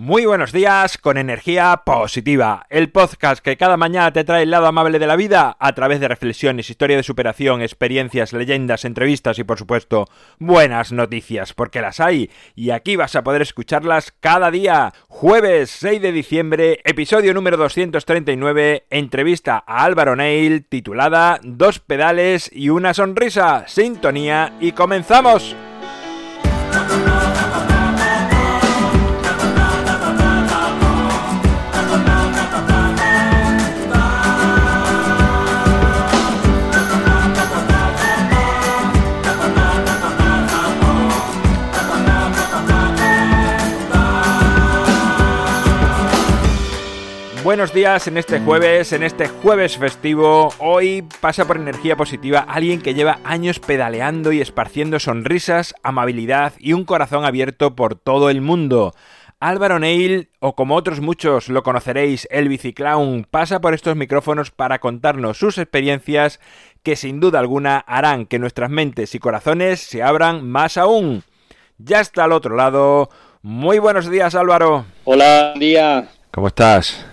Muy buenos días con energía positiva, el podcast que cada mañana te trae el lado amable de la vida a través de reflexiones, historia de superación, experiencias, leyendas, entrevistas y por supuesto buenas noticias, porque las hay y aquí vas a poder escucharlas cada día. Jueves 6 de diciembre, episodio número 239, entrevista a Álvaro Neil titulada Dos pedales y una sonrisa, sintonía y comenzamos. Buenos días en este jueves, en este jueves festivo. Hoy pasa por energía positiva alguien que lleva años pedaleando y esparciendo sonrisas, amabilidad y un corazón abierto por todo el mundo. Álvaro Neil, o como otros muchos lo conoceréis, el biciclown, pasa por estos micrófonos para contarnos sus experiencias que sin duda alguna harán que nuestras mentes y corazones se abran más aún. Ya está al otro lado. Muy buenos días, Álvaro. Hola, día. ¿Cómo estás?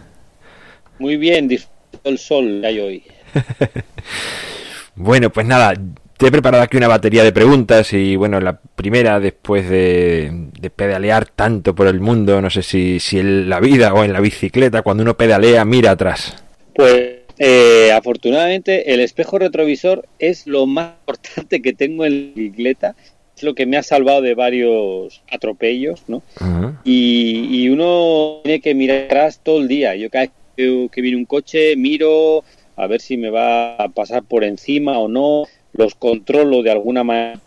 Muy bien, disfruto el sol que hay hoy. bueno, pues nada, te he preparado aquí una batería de preguntas y bueno, la primera después de, pedalear tanto por el mundo, no sé si, si en la vida o en la bicicleta, cuando uno pedalea, mira atrás. Pues eh, afortunadamente el espejo retrovisor es lo más importante que tengo en la bicicleta. Es lo que me ha salvado de varios atropellos, ¿no? y, y, uno tiene que mirar atrás todo el día. Yo cada vez que viene un coche, miro a ver si me va a pasar por encima o no, los controlo de alguna manera.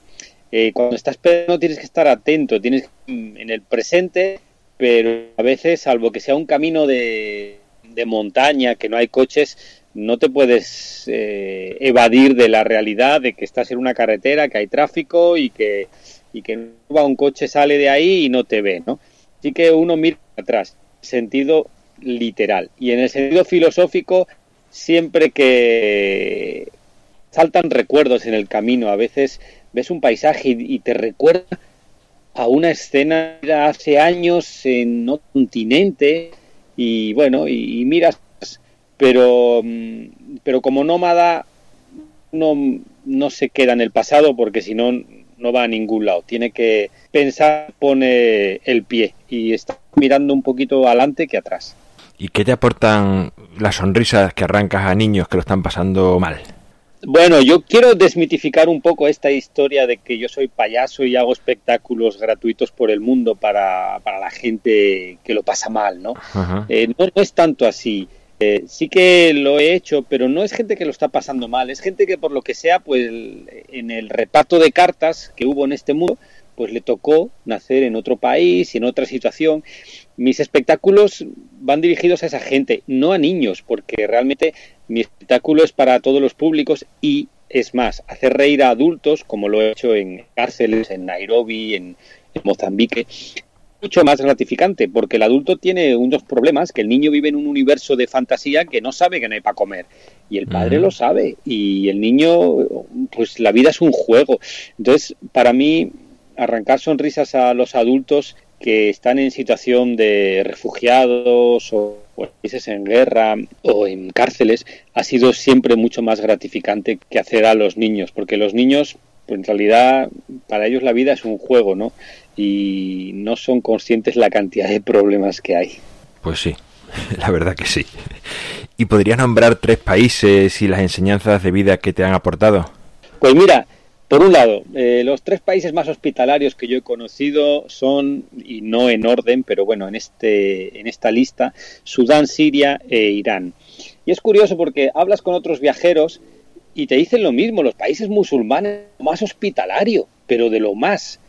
Eh, cuando estás esperando tienes que estar atento, tienes que, en el presente, pero a veces, salvo que sea un camino de, de montaña, que no hay coches, no te puedes eh, evadir de la realidad de que estás en una carretera, que hay tráfico y que, y que un coche sale de ahí y no te ve, ¿no? Así que uno mira atrás, sentido literal. Y en el sentido filosófico, siempre que saltan recuerdos en el camino, a veces ves un paisaje y, te recuerda a una escena de hace años en otro continente y bueno, y, miras, pero, mm, pero como nómada no, no se queda en el pasado porque si no no va a ningún lado. Tiene que pensar, pone el pie y está mirando un poquito adelante que atrás. ¿Y qué te aportan las sonrisas que arrancas a niños que lo están pasando mal? Bueno, yo quiero desmitificar un poco esta historia de que yo soy payaso y hago espectáculos gratuitos por el mundo para, la gente que lo pasa mal, ¿no? Eh, no, es tanto así. Eh, sí que lo he hecho, pero no es gente que lo está pasando mal, es gente que por lo que sea, pues en el reparto de cartas que hubo en este mundo, pues le tocó nacer en otro país y en otra situación. Mis espectáculos van dirigidos a esa gente, no a niños, porque realmente mi espectáculo es para todos los públicos y es más, hacer reír a adultos, como lo he hecho en cárceles, en Nairobi, en, Mozambique, mucho más gratificante, porque el adulto tiene unos problemas, que el niño vive en un universo de fantasía que no sabe que no hay para comer, y el padre lo sabe, y el niño, pues la vida es un juego. Entonces, para mí, arrancar sonrisas a los adultos que están en situación de refugiados o países en guerra o en cárceles ha sido siempre mucho más gratificante que hacer a los niños, porque los niños, pues en realidad, para ellos la vida es un juego, ¿no? Y no son conscientes la cantidad de problemas que hay. Pues sí, la verdad que sí. ¿Y podrías nombrar tres países y las enseñanzas de vida que te han aportado? Pues mira, por un lado, eh, los tres países más hospitalarios que yo he conocido son, y no en orden, pero bueno, en, este, en esta lista, Sudán, Siria e Irán. Y es curioso porque hablas con otros viajeros y te dicen lo mismo, los países musulmanes más hospitalario, pero de lo más,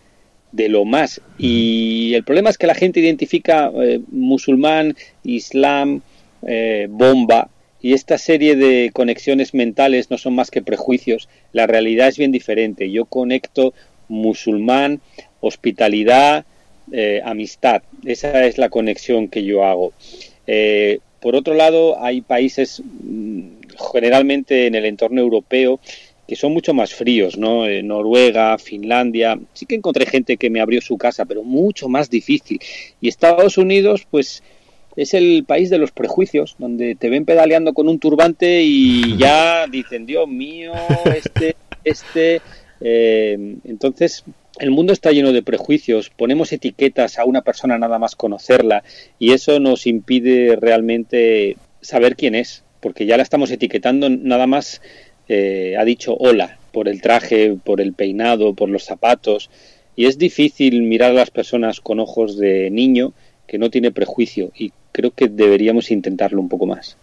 de lo más. Y el problema es que la gente identifica eh, musulmán, islam, eh, bomba, y esta serie de conexiones mentales no son más que prejuicios. La realidad es bien diferente. Yo conecto musulmán, hospitalidad, eh, amistad. Esa es la conexión que yo hago. Eh, por otro lado, hay países mm, generalmente en el entorno europeo que son mucho más fríos, ¿no? Eh, Noruega, Finlandia, sí que encontré gente que me abrió su casa, pero mucho más difícil. Y Estados Unidos, pues es el país de los prejuicios, donde te ven pedaleando con un turbante y ya dicen, Dios mío, este, este. Eh, entonces, el mundo está lleno de prejuicios, ponemos etiquetas a una persona nada más conocerla y eso nos impide realmente saber quién es, porque ya la estamos etiquetando nada más eh, ha dicho hola por el traje, por el peinado, por los zapatos. Y es difícil mirar a las personas con ojos de niño que no tiene prejuicio y creo que deberíamos intentarlo un poco más.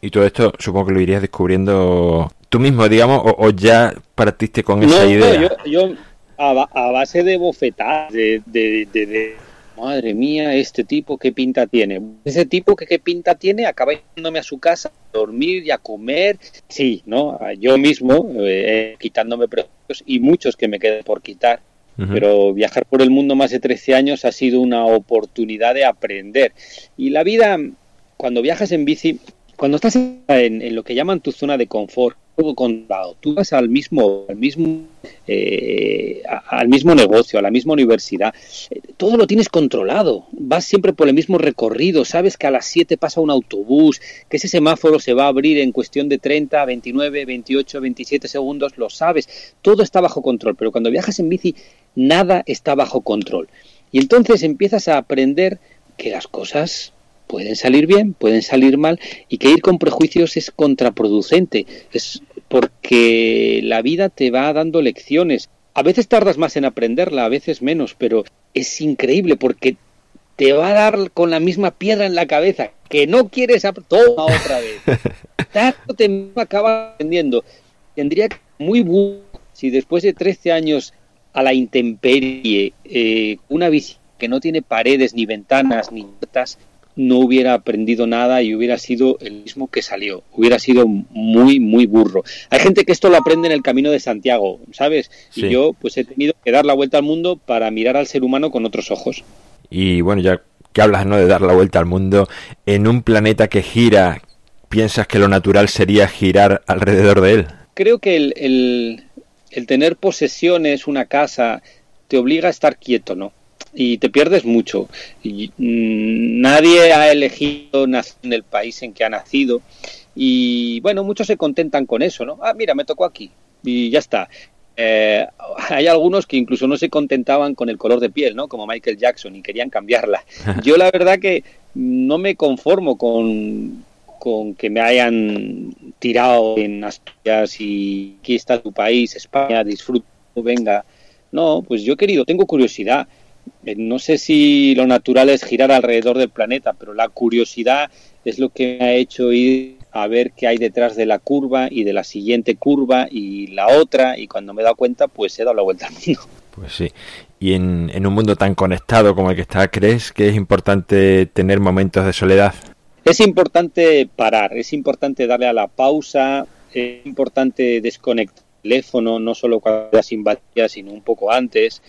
Y todo esto supongo que lo irías descubriendo tú mismo, digamos, o, ya partiste con esa idea. No, yo, a, base de bofetadas, de, de, madre mía, este tipo qué pinta tiene. Ese tipo que qué pinta tiene acaba yéndome a su casa a dormir y a comer. Sí, ¿no? Yo mismo eh, quitándome precios y muchos que me queden por quitar. Pero viajar por el mundo más de 13 años ha sido una oportunidad de aprender. Y la vida, cuando viajas en bici, cuando estás en lo que llaman tu zona de confort, todo Tú vas al mismo, al mismo, eh, al mismo negocio, a la misma universidad. Eh, todo lo tienes controlado. Vas siempre por el mismo recorrido. Sabes que a las 7 pasa un autobús, que ese semáforo se va a abrir en cuestión de 30, 29, 28, 27 segundos. Lo sabes. Todo está bajo control. Pero cuando viajas en bici, nada está bajo control. Y entonces empiezas a aprender que las cosas pueden salir bien, pueden salir mal, y que ir con prejuicios es contraproducente, es porque la vida te va dando lecciones. A veces tardas más en aprenderla, a veces menos, pero es increíble porque te va a dar con la misma piedra en la cabeza, que no quieres toma otra vez. Tanto te acaba aprendiendo. Tendría que muy bueno si después de 13 años a la intemperie, eh, una visita que no tiene paredes, ni ventanas, ni puertas, no hubiera aprendido nada y hubiera sido el mismo que salió, hubiera sido muy, muy burro. Hay gente que esto lo aprende en el camino de Santiago, ¿sabes? Y yo pues he tenido que dar la vuelta al mundo para mirar al ser humano con otros ojos. Y bueno, ya que hablas ¿no? de dar la vuelta al mundo, en un planeta que gira, ¿piensas que lo natural sería girar alrededor de él? Creo que el, el, el tener posesiones, una casa, te obliga a estar quieto, ¿no? y te pierdes mucho. Y, mm, nadie ha elegido nacer en el país en que ha nacido y bueno, muchos se contentan con eso, ¿no? Ah, mira, me tocó aquí y ya está. Eh, hay algunos que incluso no se contentaban con el color de piel, ¿no? Como Michael Jackson y querían cambiarla. Yo la verdad que no me conformo con, con que me hayan tirado en Asturias y aquí está tu país, España, disfruto, venga. No, pues yo querido, tengo curiosidad eh, no sé si lo natural es girar alrededor del planeta, pero la curiosidad es lo que me ha hecho ir a ver qué hay detrás de la curva y de la siguiente curva y la otra y cuando me he dado cuenta pues he dado la vuelta al mundo. Pues sí. Y en, en un mundo tan conectado como el que está, ¿crees que es importante tener momentos de soledad? Es importante parar, es importante darle a la pausa, es importante desconectar el teléfono, no solo cuando ya sin batería, sino un poco antes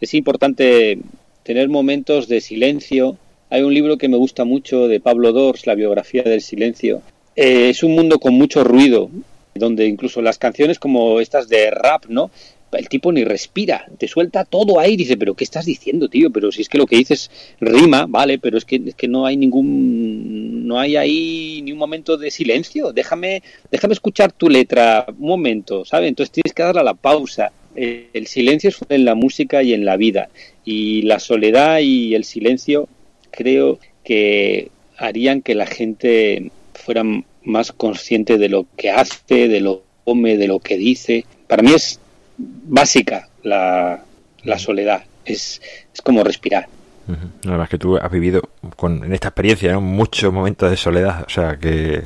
es importante tener momentos de silencio. Hay un libro que me gusta mucho de Pablo Dors, La biografía del silencio. Eh, es un mundo con mucho ruido, donde incluso las canciones como estas de rap, ¿no? El tipo ni respira, te suelta todo ahí, dice, pero ¿qué estás diciendo, tío? Pero si es que lo que dices rima, vale, pero es que, es que no hay ningún, no hay ahí ni un momento de silencio, déjame, déjame escuchar tu letra, un momento, ¿sabes? Entonces tienes que darle a la pausa el silencio es en la música y en la vida. Y la soledad y el silencio creo que harían que la gente fuera más consciente de lo que hace, de lo que come, de lo que dice. Para mí es básica la, soledad, es, es como respirar. La verdad es que tú has vivido con, en esta experiencia muchos momentos de soledad, o sea que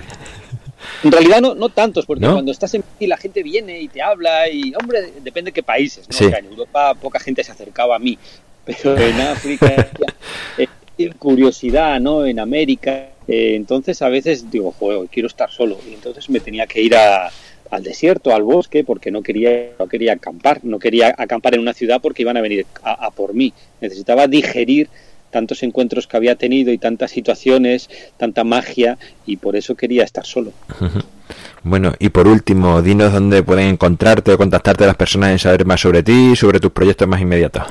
en realidad no, no tantos, porque cuando estás en y la gente viene y te habla y, hombre, depende de qué países. en Europa poca gente se acercaba a mí, pero en África, eh, curiosidad, ¿no? En América. Eh, entonces a veces digo, joder, quiero estar solo. Y entonces me tenía que ir al desierto, al bosque, porque no quería, no quería acampar. No quería acampar en una ciudad porque iban a venir a por mí. Necesitaba digerir tantos encuentros que había tenido y tantas situaciones, tanta magia, y por eso quería estar solo. Bueno, y por último, dinos dónde pueden encontrarte o contactarte las personas en saber más sobre ti y sobre tus proyectos más inmediatos.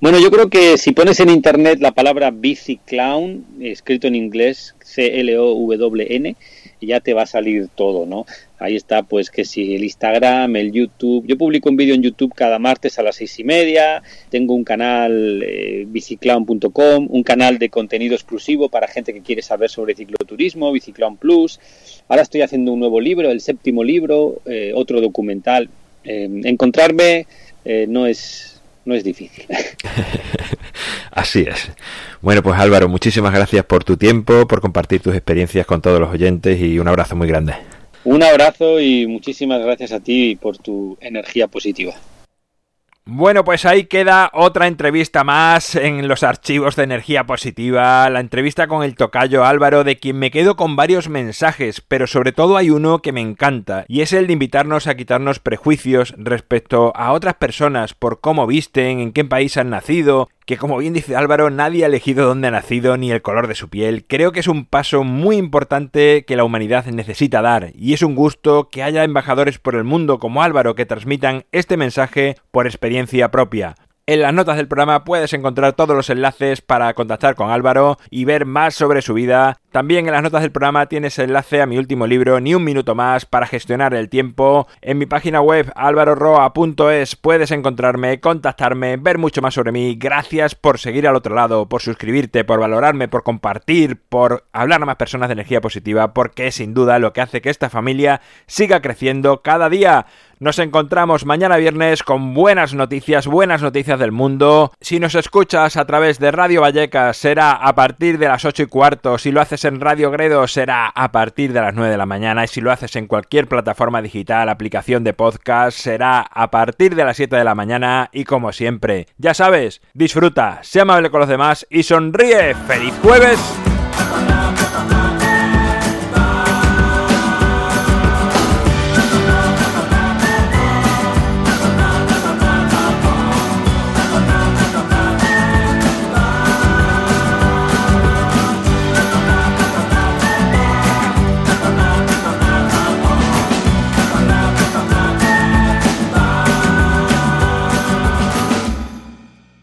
Bueno, yo creo que si pones en internet la palabra Bici Clown, escrito en inglés, C-L-O-W-N, ya te va a salir todo, ¿no? Ahí está, pues que si el Instagram, el YouTube. Yo publico un vídeo en YouTube cada martes a las seis y media. Tengo un canal eh, un canal de contenido exclusivo para gente que quiere saber sobre cicloturismo, Biciclown Plus. Ahora estoy haciendo un nuevo libro, el séptimo libro, eh, otro documental. Eh, encontrarme no es no es difícil. Así es. Bueno, pues Álvaro, muchísimas gracias por tu tiempo, por compartir tus experiencias con todos los oyentes y un abrazo muy grande. Un abrazo y muchísimas gracias a ti por tu energía positiva. Bueno, pues ahí queda otra entrevista más en los archivos de energía positiva, la entrevista con el tocayo Álvaro, de quien me quedo con varios mensajes, pero sobre todo hay uno que me encanta, y es el de invitarnos a quitarnos prejuicios respecto a otras personas por cómo visten, en qué país han nacido, que como bien dice Álvaro, nadie ha elegido dónde ha nacido ni el color de su piel. Creo que es un paso muy importante que la humanidad necesita dar, y es un gusto que haya embajadores por el mundo como Álvaro que transmitan este mensaje por experiencia propia. En las notas del programa puedes encontrar todos los enlaces para contactar con Álvaro y ver más sobre su vida. También en las notas del programa tienes enlace a mi último libro, Ni un minuto más, para gestionar el tiempo. En mi página web alvaroroa.es puedes encontrarme, contactarme, ver mucho más sobre mí. Gracias por seguir al otro lado, por suscribirte, por valorarme, por compartir, por hablar a más personas de energía positiva, porque es sin duda lo que hace que esta familia siga creciendo cada día. Nos encontramos mañana viernes con buenas noticias, buenas noticias del mundo. Si nos escuchas a través de Radio Vallecas será a partir de las 8 y cuarto. Si lo haces en Radio Gredo será a partir de las 9 de la mañana. Y si lo haces en cualquier plataforma digital, aplicación de podcast, será a partir de las 7 de la mañana. Y como siempre, ya sabes, disfruta, sea amable con los demás y sonríe. ¡Feliz jueves!